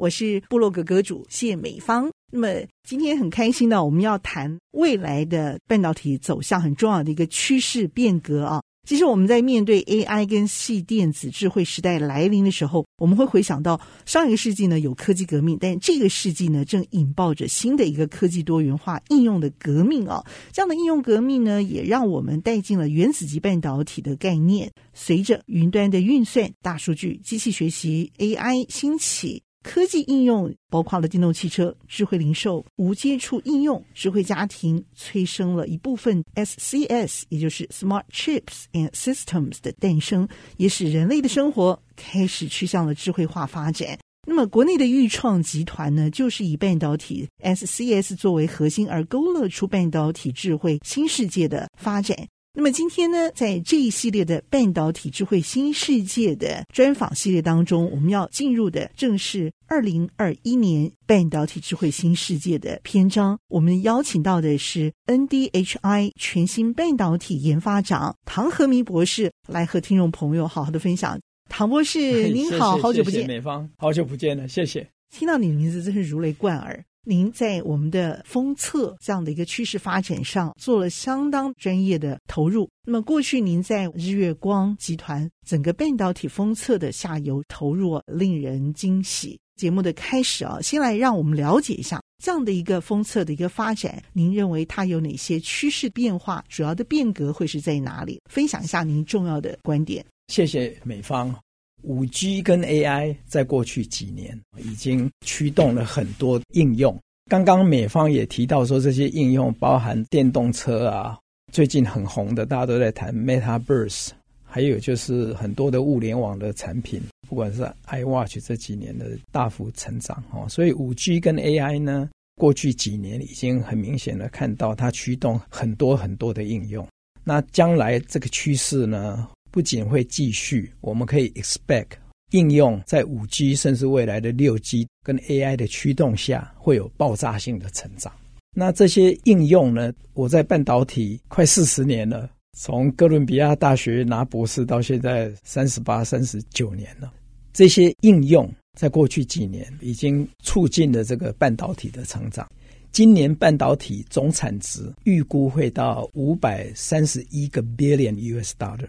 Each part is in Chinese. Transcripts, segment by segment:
我是部落格阁主谢美芳。那么今天很开心呢，我们要谈未来的半导体走向很重要的一个趋势变革啊。其实我们在面对 AI 跟细电子智慧时代来临的时候，我们会回想到上一个世纪呢有科技革命，但这个世纪呢正引爆着新的一个科技多元化应用的革命啊。这样的应用革命呢，也让我们带进了原子级半导体的概念。随着云端的运算、大数据、机器学习、AI 兴起。科技应用包括了电动汽车、智慧零售、无接触应用、智慧家庭，催生了一部分 SCS，也就是 Smart Chips and Systems 的诞生，也使人类的生活开始趋向了智慧化发展。那么，国内的钰创集团呢，就是以半导体 SCS 作为核心，而勾勒出半导体智慧新世界的发展。那么今天呢，在这一系列的半导体智慧新世界的专访系列当中，我们要进入的正是二零二一年半导体智慧新世界的篇章。我们邀请到的是 NDHI 全新半导体研发长唐和明博士，来和听众朋友好好的分享。唐博士，您好，好久不见，美方，好久不见了，谢谢。听到你的名字真是如雷贯耳。您在我们的封测这样的一个趋势发展上做了相当专业的投入。那么过去您在日月光集团整个半导体封测的下游投入令人惊喜。节目的开始啊，先来让我们了解一下这样的一个封测的一个发展。您认为它有哪些趋势变化？主要的变革会是在哪里？分享一下您重要的观点。谢谢美方。五 G 跟 AI 在过去几年已经驱动了很多应用。刚刚美方也提到说，这些应用包含电动车啊，最近很红的，大家都在谈 Metaverse，还有就是很多的物联网的产品，不管是 iWatch 这几年的大幅成长哦。所以五 G 跟 AI 呢，过去几年已经很明显的看到它驱动很多很多的应用。那将来这个趋势呢，不仅会继续，我们可以 expect 应用在五 G 甚至未来的六 G 跟 AI 的驱动下，会有爆炸性的成长。那这些应用呢？我在半导体快四十年了，从哥伦比亚大学拿博士到现在三十八、三十九年了。这些应用在过去几年已经促进了这个半导体的成长。今年半导体总产值预估会到五百三十一个 billion US dollar。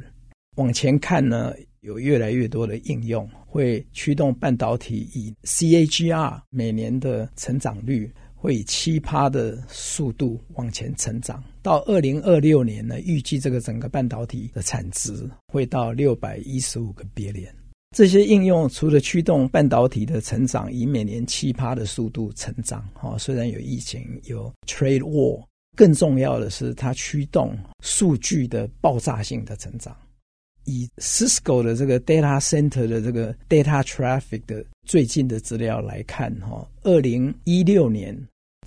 往前看呢，有越来越多的应用会驱动半导体以 CAGR 每年的成长率会以七趴的速度往前成长。到二零二六年呢，预计这个整个半导体的产值会到六百一十五个 billion。这些应用除了驱动半导体的成长，以每年七趴的速度成长，哈，虽然有疫情、有 trade war，更重要的是它驱动数据的爆炸性的成长。以 Cisco 的这个 data center 的这个 data traffic 的最近的资料来看，哈，二零一六年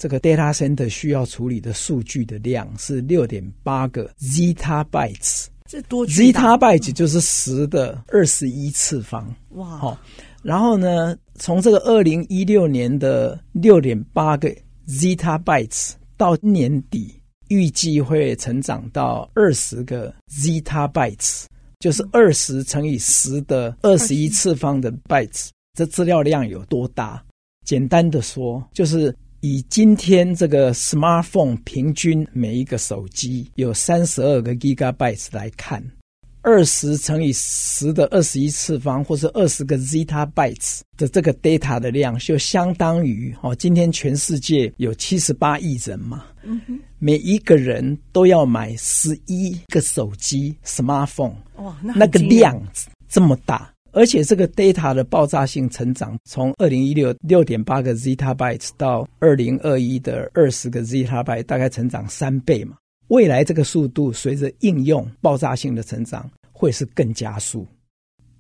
这个 data center 需要处理的数据的量是六点八个 zettabytes，这多 zettabytes 就是十的二十一次方，哇，好，然后呢，从这个二零一六年的六点八个 zettabytes 到年底，预计会成长到二十个 zettabytes。就是二十乘以十的二十一次方的 bytes，这资料量有多大？简单的说，就是以今天这个 smartphone 平均每一个手机有三十二个 gigabytes 来看。二十乘以十的二十一次方，或是二十个 zettabytes 的这个 data 的量，就相当于哦，今天全世界有七十八亿人嘛，嗯，每一个人都要买十一个手机 smartphone，哇，那，那个量这么大，而且这个 data 的爆炸性成长，从二零一六六点八个 zettabytes 到二零二一的二十个 zettabytes，大概成长三倍嘛。未来这个速度随着应用爆炸性的成长，会是更加速。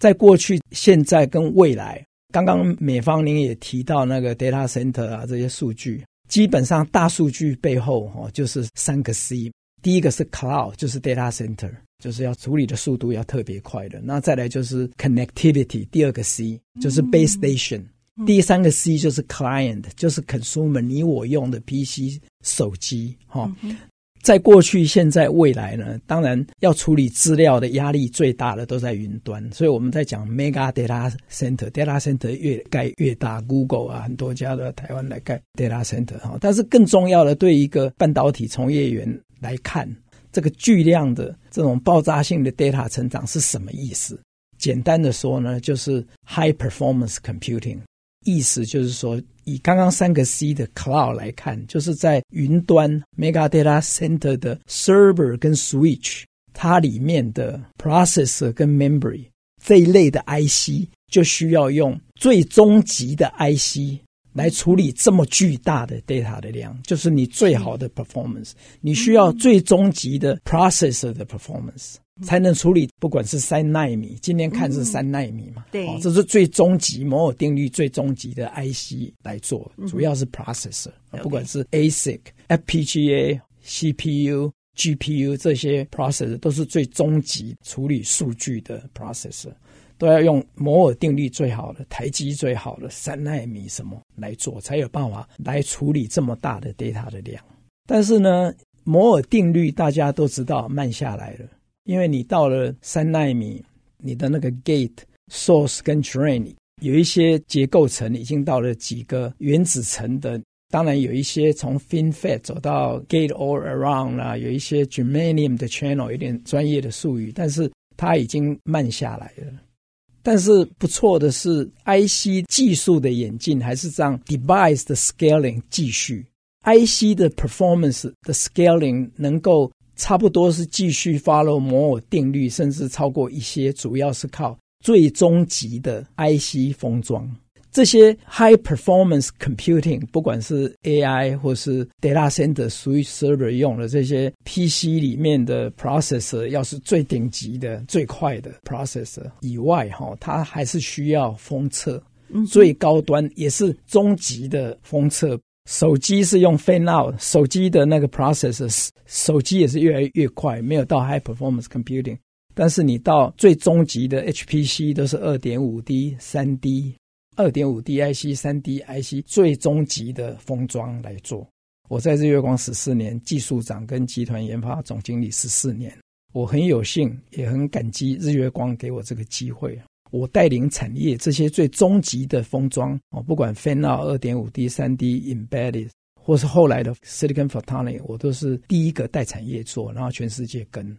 在过去、现在跟未来，刚刚美方您也提到那个 data center 啊，这些数据基本上大数据背后哦，就是三个 C。第一个是 Cloud，就是 Data Center，就是要处理的速度要特别快的。那再来就是 Connectivity，第二个 C 就是 Base Station。嗯、第三个 C 就是 Client，就是 Consumer，你我用的 PC 手机哈。嗯在过去、现在、未来呢，当然要处理资料的压力最大的都在云端，所以我们在讲 Mega Data Center，Data Center 越盖越大，Google 啊，很多家的台湾来盖 Data Center 哈。但是更重要的，对一个半导体从业员来看，这个巨量的这种爆炸性的 data 成长是什么意思？简单的说呢，就是 High Performance Computing。意思就是说，以刚刚三个 C 的 Cloud 来看，就是在云端 Mega Data Center 的 Server 跟 Switch，它里面的 Processor 跟 Memory 这一类的 IC，就需要用最终极的 IC 来处理这么巨大的 data 的量，就是你最好的 performance，你需要最终极的 Processor 的 performance。才能处理，不管是三纳米，今天看是三纳米嘛？对，这是最终极摩尔定律最终极的 IC 来做，主要是 processor，不管是 ASIC、FPGA、CPU、GPU 这些 processor 都是最终极处理数据的 processor，都要用摩尔定律最好的、台积最好的三纳米什么来做，才有办法来处理这么大的 data 的量。但是呢，摩尔定律大家都知道慢下来了。因为你到了三纳米，你的那个 gate、source 跟 drain 有一些结构层已经到了几个原子层的，当然有一些从 FinFET 走到 gate all around 啦，有一些 germanium 的 channel，有点专业的术语，但是它已经慢下来了。但是不错的是，IC 技术的演进还是让 device 的 scaling 继续，IC 的 performance 的 scaling 能够。差不多是继续 follow 摩尔定律，甚至超过一些，主要是靠最终极的 IC 封装。这些 high performance computing，不管是 AI 或是 data center switch server 用的这些 PC 里面的 processor，要是最顶级的、最快的 processor 以外，哈，它还是需要封测，最高端也是终极的封测。手机是用 fan out，手机的那个 processor，手机也是越来越快，没有到 high performance computing。但是你到最终极的 HPC 都是二点五 D、三 D、二点五 D IC、三 D IC 最终极的封装来做。我在日月光十四年，技术长跟集团研发总经理十四年，我很有幸也很感激日月光给我这个机会。我带领产业这些最终极的封装哦，不管 Fan-out 二点五 D、三 D Embedded，或是后来的 Silicon Photonics，我都是第一个带产业做，然后全世界跟。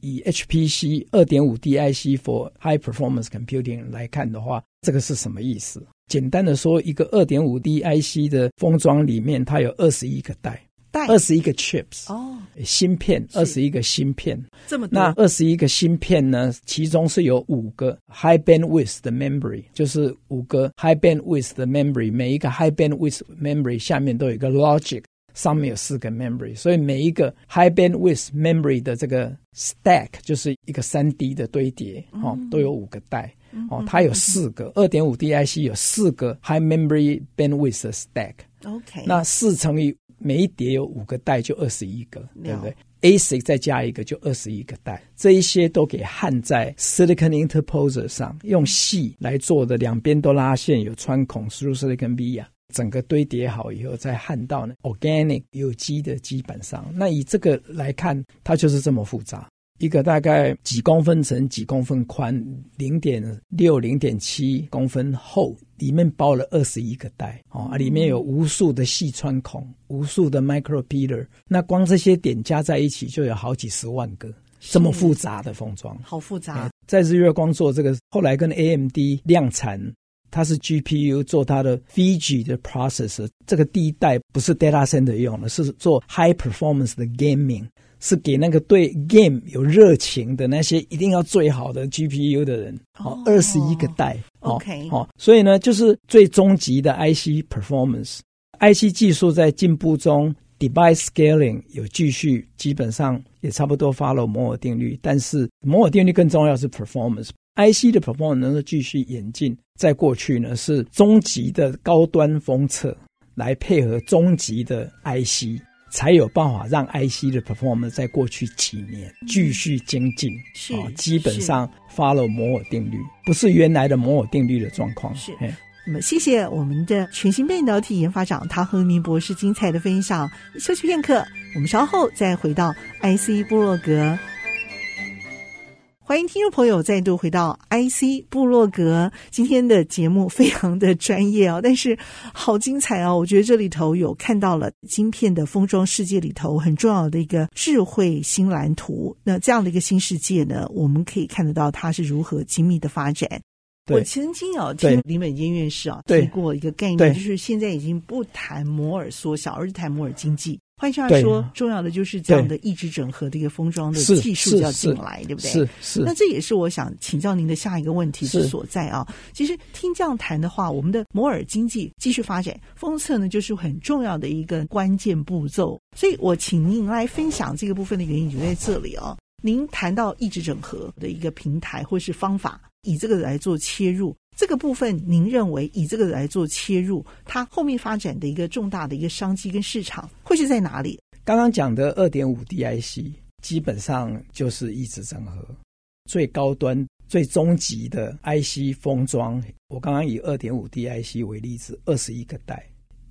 以 HPC 二点五 D IC for High Performance Computing 来看的话，这个是什么意思？简单的说，一个二点五 D IC 的封装里面，它有二十一个带。二十一个 chips 哦，芯片二十一个芯片，这么多。那二十一个芯片呢？其中是有五个 high bandwidth 的 memory，就是五个 high bandwidth 的 memory。每一个 high bandwidth memory 下面都有一个 logic，上面有四个 memory。所以每一个 high bandwidth memory 的这个 stack 就是一个三 D 的堆叠，哦，都有五个带，哦，它有四个二点五 D IC 有四个 high memory bandwidth 的 stack。OK，那四乘以每一叠有五个带，就二十一个，对不对？ASIC 再加一个，就二十一个带。这一些都给焊在 Silicon Interposer 上，用细来做的，两边都拉线，有穿孔，through silicon via，整个堆叠好以后再焊到呢 organic 有机的基板上。那以这个来看，它就是这么复杂。一个大概几公分乘几公分宽，零点六、零点七公分厚，里面包了二十一个袋，哦，里面有无数的细穿孔，无数的 micro pillar，那光这些点加在一起就有好几十万个，这么复杂的封装，好复杂。在日月光做这个，后来跟 AMD 量产，它是 GPU 做它的 Fiji 的 processor，这个第一代不是 data center 用的，是做 high performance 的 gaming。是给那个对 game 有热情的那些一定要最好的 GPU 的人，哦，二十一个代，OK，哦，所以呢，就是最终极的 IC performance，IC 技术在进步中，device scaling 有继续，基本上也差不多 follow 摩尔定律，但是摩尔定律更重要是 performance，IC 的 performance 能够继续演进，在过去呢是终极的高端封测。来配合终极的 IC，才有办法让 IC 的 performance 在过去几年继续精进。是、哦，基本上 follow 摩尔定律，不是原来的摩尔定律的状况。是。那么，谢谢我们的全新半导体研发长唐和明博士精彩的分享。休息片刻，我们稍后再回到 IC 布洛格。欢迎听众朋友再度回到 IC 部落格。今天的节目非常的专业哦，但是好精彩哦！我觉得这里头有看到了晶片的封装世界里头很重要的一个智慧新蓝图。那这样的一个新世界呢，我们可以看得到它是如何精密的发展。我曾经有听林本坚院士啊提过一个概念，就是现在已经不谈摩尔缩小，而是谈摩尔经济。换句话说，重要的就是这样的异质整合的一个封装的技术要进来，对不对？是是。那这也是我想请教您的下一个问题之所在啊。其实听这样谈的话，我们的摩尔经济继续发展，封测呢就是很重要的一个关键步骤。所以我请您来分享这个部分的原因就在这里啊。您谈到异质整合的一个平台或是方法。以这个来做切入，这个部分您认为以这个来做切入，它后面发展的一个重大的一个商机跟市场会是在哪里？刚刚讲的二点五 D IC 基本上就是一直整合，最高端、最终极的 IC 封装。我刚刚以二点五 D IC 为例子，二十一个代。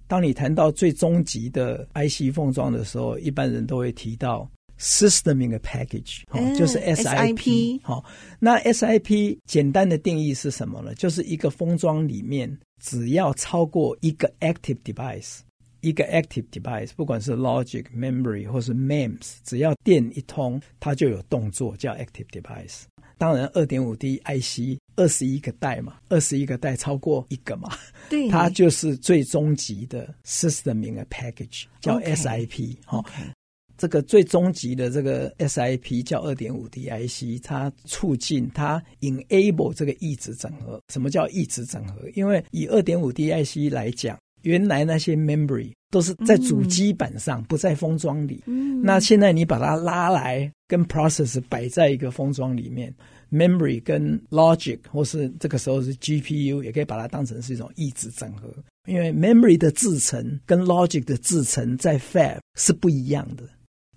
当你谈到最终极的 IC 封装的时候，一般人都会提到。System in a package，哦，就是 SIP，好，那 SIP 简单的定义是什么呢？就是一个封装里面，只要超过一个 active device，一个 active device，不管是 logic、memory 或是 MEMS，只要电一通，它就有动作，叫 active device。当然，二点五 D IC 二十一个代嘛，二十一个代超过一个嘛，对，它就是最终极的 System in a package，叫 SIP，哈。Okay. 这个最终极的这个 SIP 叫二点五 D IC，它促进它 enable 这个异质整合。什么叫异质整合？因为以二点五 D IC 来讲，原来那些 memory 都是在主机板上，嗯、不在封装里。嗯、那现在你把它拉来，跟 process 摆在一个封装里面，memory 跟 logic 或是这个时候是 GPU，也可以把它当成是一种异质整合。因为 memory 的制程跟 logic 的制程在 fab 是不一样的。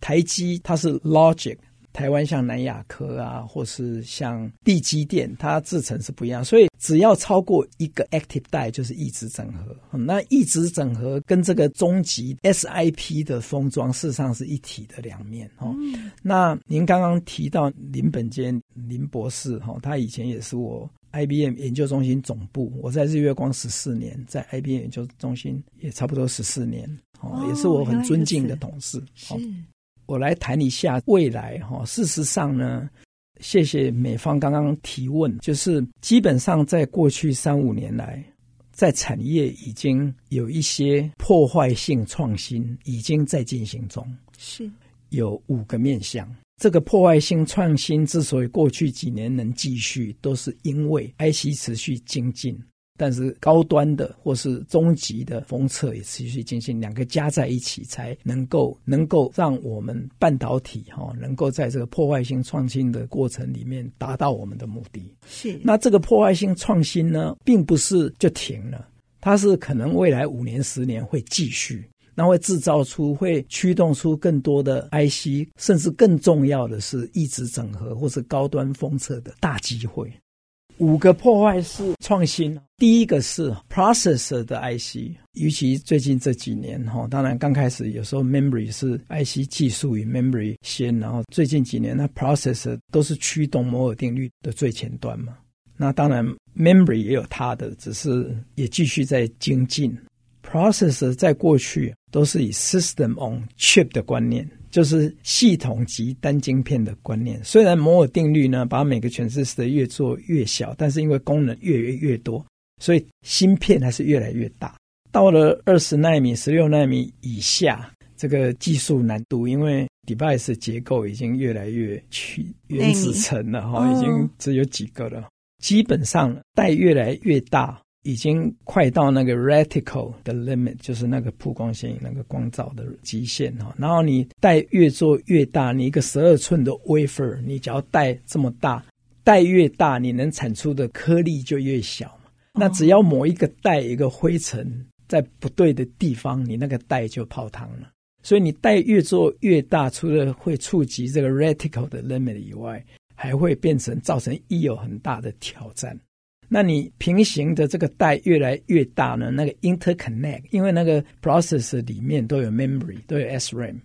台积它是 Logic，台湾像南亚科啊，或是像地基电，它制成是不一样，所以只要超过一个 Active Die 就是异质整合。嗯、那异质整合跟这个终极 SIP 的封装事实上是一体的两面哦。嗯、那您刚刚提到林本坚林博士哈，他以前也是我 IBM 研究中心总部，我在日月光十四年，在 IBM 研究中心也差不多十四年哦，也是我很尊敬的同事。是。我来谈一下未来哈。事实上呢，谢谢美方刚刚提问，就是基本上在过去三五年来，在产业已经有一些破坏性创新已经在进行中，是有五个面向。这个破坏性创新之所以过去几年能继续，都是因为 IC 持续精进。但是高端的或是中级的封测也持续进行，两个加在一起才能够能够让我们半导体哈能够在这个破坏性创新的过程里面达到我们的目的。是，那这个破坏性创新呢，并不是就停了，它是可能未来五年十年会继续，那会制造出会驱动出更多的 IC，甚至更重要的是一直整合或是高端封测的大机会。五个破坏式创新，第一个是 processor 的 IC，尤其最近这几年哈，当然刚开始有时候 memory 是 IC 技术与 memory 先，然后最近几年那 processor 都是驱动摩尔定律的最前端嘛。那当然 memory 也有它的，只是也继续在精进。processor 在过去都是以 system on chip 的观念。就是系统级单晶片的观念。虽然摩尔定律呢，把每个 transistor 越做越小，但是因为功能越来越多，所以芯片还是越来越大。到了二十纳米、十六纳米以下，这个技术难度，因为 device 结构已经越来越去原子层了哈，已经只有几个了，基本上带越来越大。已经快到那个 reticle 的 limit，就是那个曝光线那个光照的极限哈。然后你带越做越大，你一个十二寸的 wafer，你只要带这么大，带越大，你能产出的颗粒就越小嘛。那只要某一个带一个灰尘在不对的地方，你那个带就泡汤了。所以你带越做越大，除了会触及这个 reticle 的 limit 以外，还会变成造成一有很大的挑战。那你平行的这个带越来越大呢？那个 interconnect，因为那个 processor 里面都有 memory，都有 SRAM，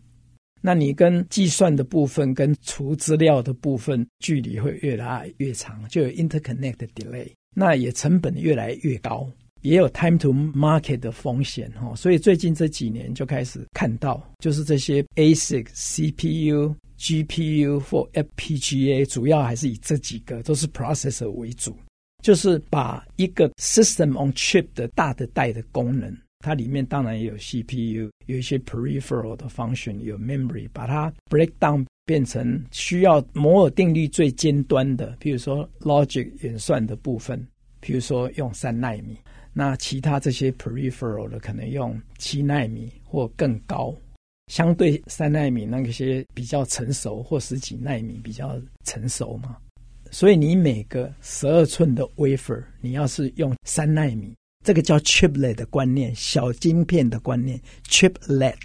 那你跟计算的部分跟储资料的部分距离会越来越长，就有 interconnect 的 delay，那也成本越来越高。也有 time to market 的风险哦，所以最近这几年就开始看到，就是这些 ASIC、CPU、GPU 或 FPGA，主要还是以这几个都是 processor 为主，就是把一个 system on chip 的大的带的功能，它里面当然也有 CPU，有一些 peripheral 的 function，有 memory，把它 break down 变成需要摩尔定律最尖端的，比如说 logic 演算的部分，比如说用三纳米。那其他这些 peripheral 的可能用七纳米或更高，相对三纳米那些比较成熟，或十几纳米比较成熟嘛。所以你每个十二寸的 wafer，你要是用三纳米，这个叫 chiplet 的观念，小晶片的观念，chiplet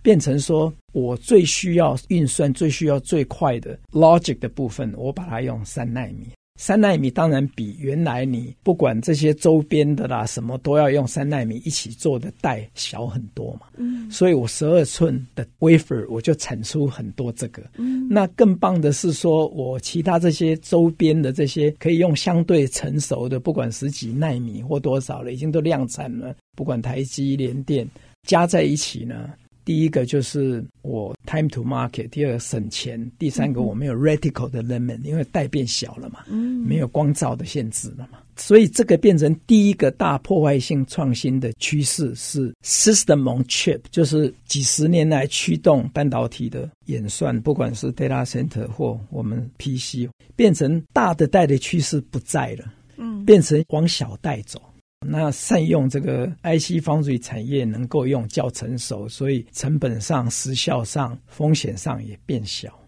变成说我最需要运算、最需要最快的 logic 的部分，我把它用三纳米。三纳米当然比原来你不管这些周边的啦，什么都要用三纳米一起做的带小很多嘛。嗯，所以我十二寸的 wafer 我就产出很多这个。嗯，那更棒的是说，我其他这些周边的这些可以用相对成熟的，不管十几纳米或多少了，已经都量产了。不管台积、联电加在一起呢。第一个就是我 time to market，第二个省钱，第三个我没有 reticle 的 limit，因为带变小了嘛，没有光照的限制了嘛，所以这个变成第一个大破坏性创新的趋势是 system on chip，就是几十年来驱动半导体的演算，不管是 data center 或我们 PC，变成大的带的趋势不在了，嗯，变成往小带走。那善用这个 IC Foundry 产业能够用较成熟，所以成本上、时效上、风险上也变小。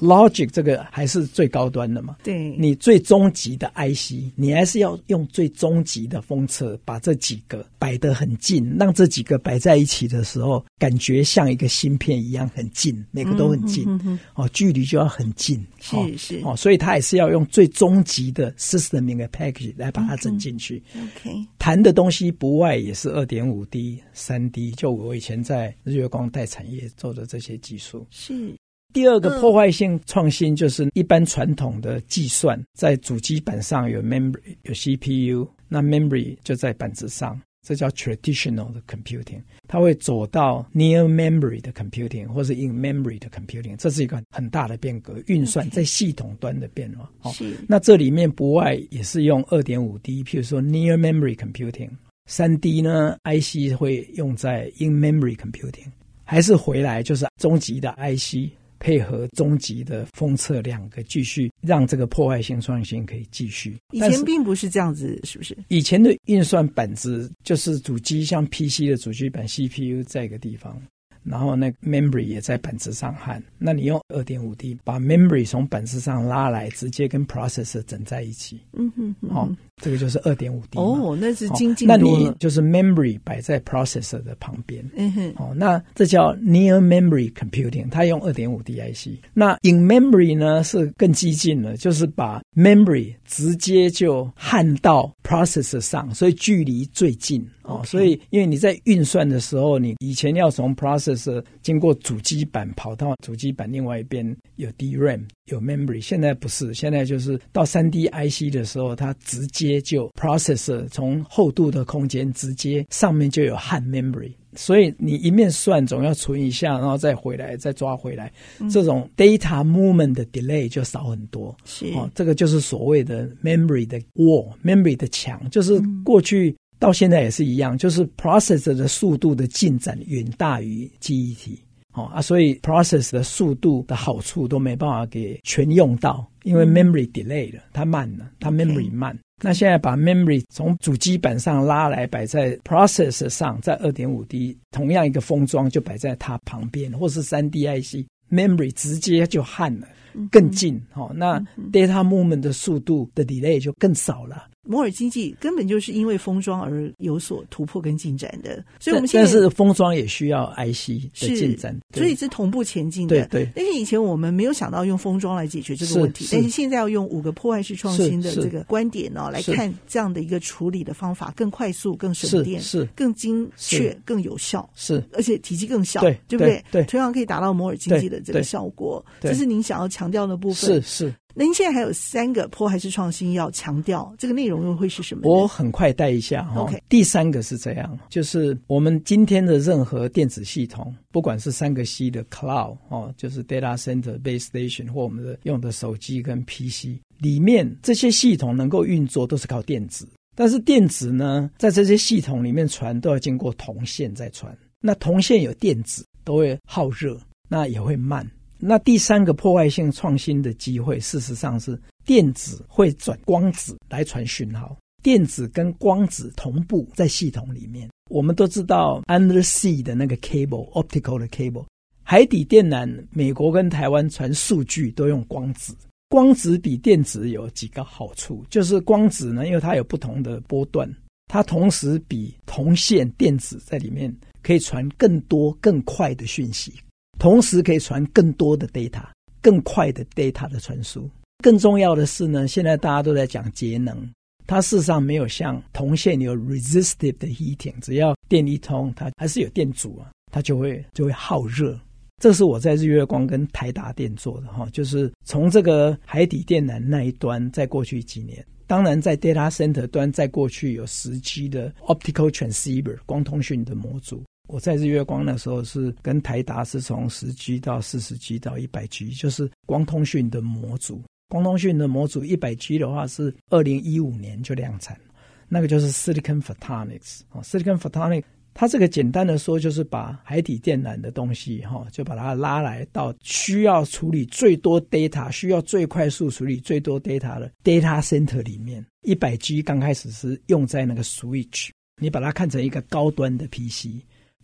Logic 这个还是最高端的嘛？对，你最终极的 IC，你还是要用最终极的封测，把这几个摆得很近，让这几个摆在一起的时候，感觉像一个芯片一样很近，每个都很近，嗯、哼哼哦，距离就要很近，是是哦，所以它也是要用最终极的 system 的 package 来把它整进去。OK，谈的东西不外也是二点五 D、三 D，就我以前在日月光带产业做的这些技术是。第二个破坏性创新就是一般传统的计算，在主机板上有 memory 有 CPU，那 memory 就在板子上，这叫 traditional 的 computing。它会走到 near memory 的 computing，或是 in memory 的 computing，这是一个很大的变革，运算在系统端的变化。好，那这里面不外也是用二点五 D，譬如说 near memory computing，三 D 呢 IC 会用在 in memory computing，还是回来就是终极的 IC。配合终极的封测，两个继续让这个破坏性创新可以继续。以前并不是这样子，是不是？以前的运算板子就是主机，像 PC 的主机板 CPU 在一个地方。然后那个 memory 也在板子上焊，那你用二点五 D 把 memory 从板子上拉来，直接跟 processor 整在一起。嗯哼，哼，好、哦，这个就是二点五 D。哦，那是精进、哦、那你就是 memory 摆在 processor 的旁边。嗯哼，哦，那这叫 near memory computing，它用二点五 D IC。那 in memory 呢是更激进了，就是把 memory 直接就焊到 processor 上，所以距离最近。哦所以因为你在运算的时候，你以前要从 processor 经过主机板跑到主机板另外一边有 DRAM 有 memory，现在不是，现在就是到三 D IC 的时候，它直接就 processor 从厚度的空间直接上面就有焊 memory，所以你一面算总要存一下，然后再回来再抓回来，嗯、这种 data movement 的 delay 就少很多。是哦，这个就是所谓的 memory 的 wall，memory 的墙，就是过去。嗯到现在也是一样，就是 processor 的速度的进展远大于记忆体，哦啊，所以 process 的速度的好处都没办法给全用到，因为 memory delay 了，它慢了，它 memory 慢。那现在把 memory 从主机板上拉来摆在 processor 上，在二点五 D 同样一个封装就摆在它旁边，或是三 D IC，memory 直接就焊了，更近，哦，那 data movement 的速度的 delay 就更少了。摩尔经济根本就是因为封装而有所突破跟进展的，所以我们现在但是封装也需要 IC 的进展，所以是同步前进的。对对。但是以前我们没有想到用封装来解决这个问题，是但是现在要用五个破坏式创新的这个观点呢、哦，来看这样的一个处理的方法，更快速、更省电、是更精确、更有效，是而且体积更小，对，对不对？对，对同样可以达到摩尔经济的这个效果，这是您想要强调的部分。是是。那您现在还有三个坡还是创新要强调，这个内容又会是什么？我很快带一下哈。OK，第三个是这样，就是我们今天的任何电子系统，不管是三个 C 的 Cloud 哦，就是 Data Center、Base Station 或我们的用的手机跟 PC 里面，这些系统能够运作都是靠电子。但是电子呢，在这些系统里面传都要经过铜线在传，那铜线有电子都会耗热，那也会慢。那第三个破坏性创新的机会，事实上是电子会转光子来传讯号，电子跟光子同步在系统里面。我们都知道 undersea 的那个 cable，optical 的 cable，海底电缆，美国跟台湾传数据都用光子。光子比电子有几个好处，就是光子呢，因为它有不同的波段，它同时比铜线电子在里面可以传更多更快的讯息。同时可以传更多的 data，更快的 data 的传输。更重要的是呢，现在大家都在讲节能，它事实上没有像铜线有 resistive 的 heating，只要电一通，它还是有电阻啊，它就会就会耗热。这是我在日月光跟台达电做的哈，就是从这个海底电缆那一端，在过去几年，当然在 data center 端，在过去有十 G 的 optical transceiver 光通讯的模组。我在日月光的时候是跟台达是从十 G 到四十 G 到一百 G，就是光通讯的模组。光通讯的模组一百 G 的话是二零一五年就量产，那个就是 Silicon Photonics 啊，Silicon Photonics 它这个简单的说就是把海底电缆的东西哈，就把它拉来到需要处理最多 data、需要最快速处理最多 data 的 data center 里面。一百 G 刚开始是用在那个 switch，你把它看成一个高端的 PC。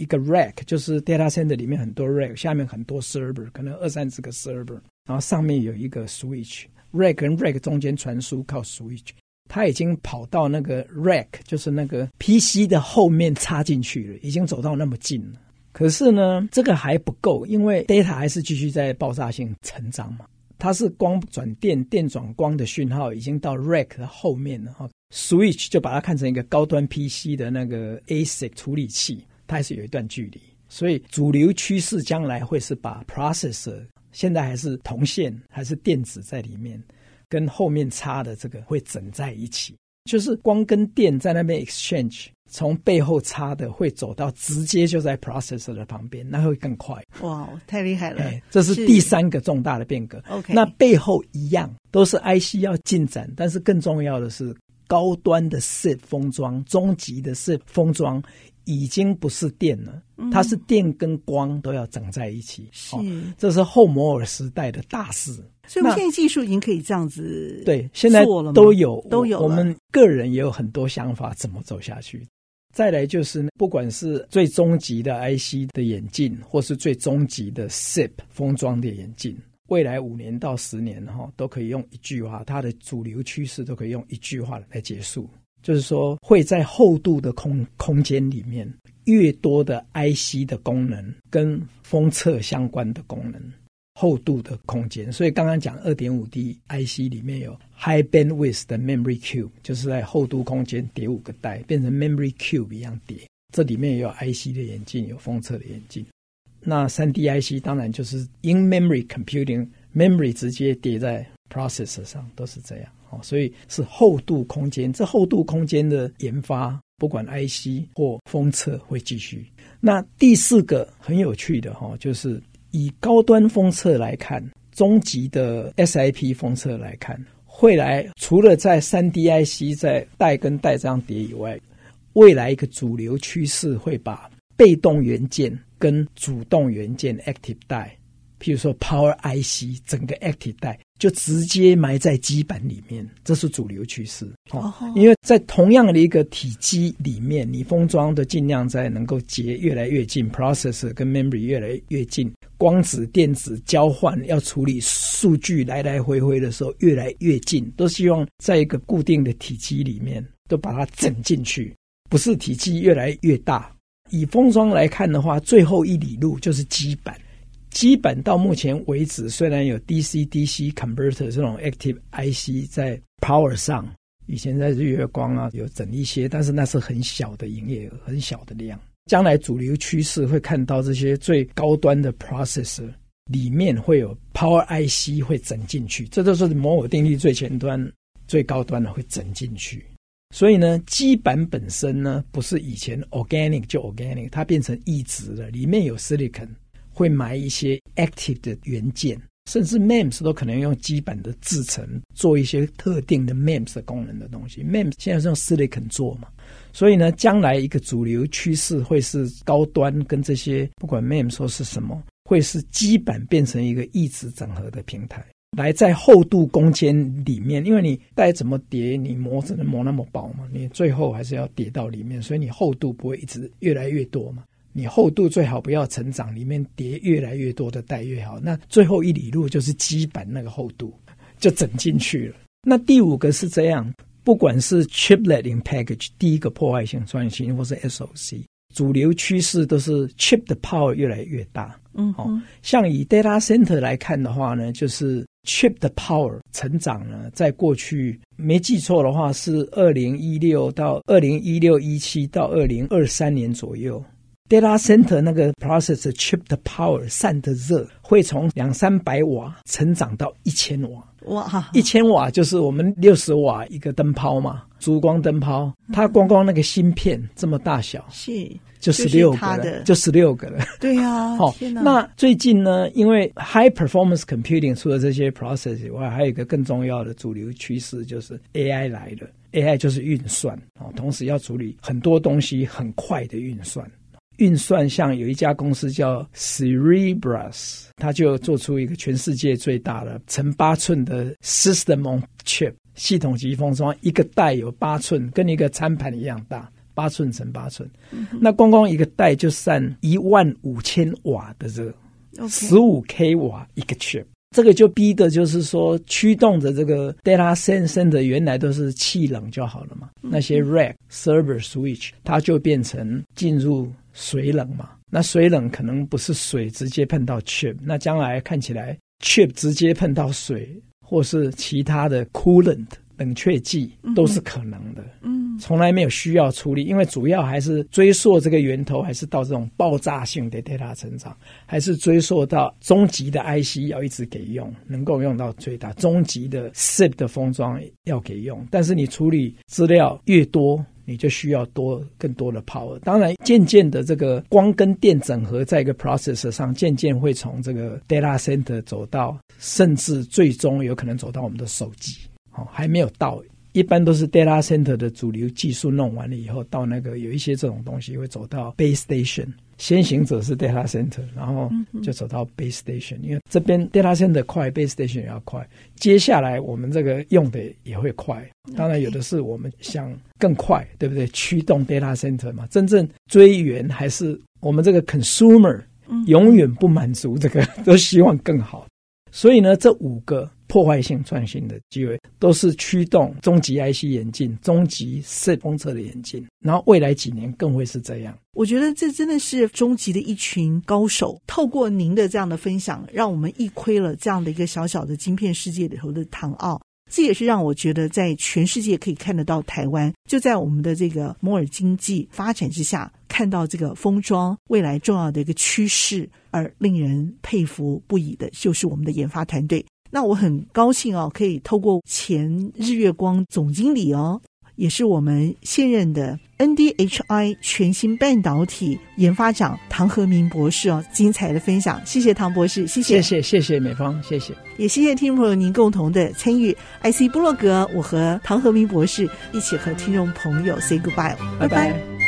一个 rack 就是 data center 里面很多 rack，下面很多 server，可能二三十个 server，然后上面有一个 switch，rack 跟 rack 中间传输靠 switch，它已经跑到那个 rack，就是那个 PC 的后面插进去了，已经走到那么近了。可是呢，这个还不够，因为 data 还是继续在爆炸性成长嘛。它是光转电，电转光的讯号已经到 rack 的后面了哈，switch 就把它看成一个高端 PC 的那个 ASIC 处理器。它还是有一段距离，所以主流趋势将来会是把 processor 现在还是铜线还是电子在里面，跟后面插的这个会整在一起，就是光跟电在那边 exchange，从背后插的会走到直接就在 processor 的旁边，那会更快。哇，太厉害了！哎，这是第三个重大的变革。OK，那背后一样都是 IC 要进展，但是更重要的是高端的 SiP 封装，终极的 SiP 封装。已经不是电了，它是电跟光都要整在一起。是、哦，这是后摩尔时代的大事。所以，我们现在技术已经可以这样子对，现在都有都有。我们个人也有很多想法，怎么走下去。再来就是，不管是最终极的 IC 的眼镜，或是最终极的 SiP 封装的眼镜，未来五年到十年哈、哦，都可以用一句话，它的主流趋势都可以用一句话来结束。就是说，会在厚度的空空间里面，越多的 IC 的功能跟封测相关的功能，厚度的空间。所以刚刚讲二点五 D IC 里面有 High Bandwidth 的 Memory Cube，就是在厚度空间叠五个带，变成 Memory Cube 一样叠。这里面也有 IC 的眼镜，有封测的眼镜。那三 D IC 当然就是 In Memory Computing，Memory 直接叠在 Processor 上，都是这样。哦，所以是厚度空间，这厚度空间的研发，不管 IC 或封测会继续。那第四个很有趣的哈，就是以高端封测来看，终极的 SiP 封测来看，未来除了在 3D IC 在带跟带这样叠以外，未来一个主流趋势会把被动元件跟主动元件 Active Die，譬如说 Power IC 整个 Active Die。就直接埋在基板里面，这是主流趋势。哦，因为在同样的一个体积里面，你封装的尽量在能够结越来越近，processor 跟 memory 越来越近，光子电子交换要处理数据来来回回的时候越来越近，都希望在一个固定的体积里面都把它整进去，不是体积越来越大。以封装来看的话，最后一里路就是基板。基本到目前为止，虽然有 DC-DC converter 这种 active IC 在 power 上，以前在日月光啊有整一些，但是那是很小的营业额，很小的量。将来主流趋势会看到这些最高端的 processor 里面会有 power IC 会整进去，这都是摩尔定律最前端、最高端的会整进去。所以呢，基板本身呢不是以前 organic 就 organic，它变成异质了，里面有 silicon。会埋一些 active 的元件，甚至 MEMS 都可能用基板的制程做一些特定的 MEMS 的功能的东西。MEMS 现在是用 silicon 做嘛，所以呢，将来一个主流趋势会是高端跟这些不管 MEMS 说是什么，会是基板变成一个一直整合的平台，来在厚度空间里面，因为你再怎么叠，你膜只能磨那么薄嘛，你最后还是要叠到里面，所以你厚度不会一直越来越多嘛。你厚度最好不要成长，里面叠越来越多的带越好。那最后一里路就是基板那个厚度就整进去了。那第五个是这样，不管是 chiplet in package 第一个破坏性创新，或是 SOC，主流趋势都是 chip 的 power 越来越大。嗯，好，像以 data center 来看的话呢，就是 chip 的 power 成长呢，在过去没记错的话是二零一六到二零一六一七到二零二三年左右。Data center 那个 processor chip 的 power 散的热会从两三百瓦成长到一千瓦。哇，一千瓦就是我们六十瓦一个灯泡嘛，烛光灯泡。它光光那个芯片这么大小，是就十六个了，就十六个了。对呀，好。那最近呢，因为 high performance computing 除了这些 processor 以外，还有一个更重要的主流趋势就是 AI 来了。AI 就是运算啊，同时要处理很多东西，很快的运算。运算像有一家公司叫 Cerebras，它就做出一个全世界最大的乘八寸的 System on Chip 系统级封装，一个带有八寸，跟一个餐盘一样大，八寸乘八寸。嗯、那光光一个带就散一万五千瓦的热，十五 K 瓦一个 chip。这个就逼的就是说，驱动的这个 data center 的原来都是气冷就好了嘛，嗯、那些 rack server switch 它就变成进入。水冷嘛，那水冷可能不是水直接碰到 chip，那将来看起来 chip 直接碰到水，或是其他的 coolant 冷却剂都是可能的。嗯，从来没有需要处理，因为主要还是追溯这个源头，还是到这种爆炸性的 data 成长，还是追溯到终极的 IC 要一直给用，能够用到最大，终极的 SIP 的封装要给用，但是你处理资料越多。你就需要多更多的 power。当然，渐渐的这个光跟电整合在一个 process 上，渐渐会从这个 data center 走到，甚至最终有可能走到我们的手机。哦，还没有到，一般都是 data center 的主流技术弄完了以后，到那个有一些这种东西会走到 base station。先行者是 data center，然后就走到 base station，因为这边 data center 快，base station 也要快。接下来我们这个用的也会快，当然有的是我们想更快，对不对？驱动 data center 嘛，真正追源还是我们这个 consumer，永远不满足这个，都希望更好。所以呢，这五个。破坏性创新的机会都是驱动终极 IC 眼镜、终极 SiP 封测的眼镜，然后未来几年更会是这样。我觉得这真的是终极的一群高手。透过您的这样的分享，让我们一窥了这样的一个小小的晶片世界里头的唐奥。这也是让我觉得在全世界可以看得到台湾，就在我们的这个摩尔经济发展之下，看到这个封装未来重要的一个趋势，而令人佩服不已的，就是我们的研发团队。那我很高兴哦，可以透过前日月光总经理哦，也是我们现任的 NDHI 全新半导体研发长唐和明博士哦，精彩的分享，谢谢唐博士，谢谢，谢谢，谢谢美芳，谢谢，也谢谢听众朋友您共同的参与。IC 部落格，我和唐和明博士一起和听众朋友 say goodbye，拜拜。拜拜。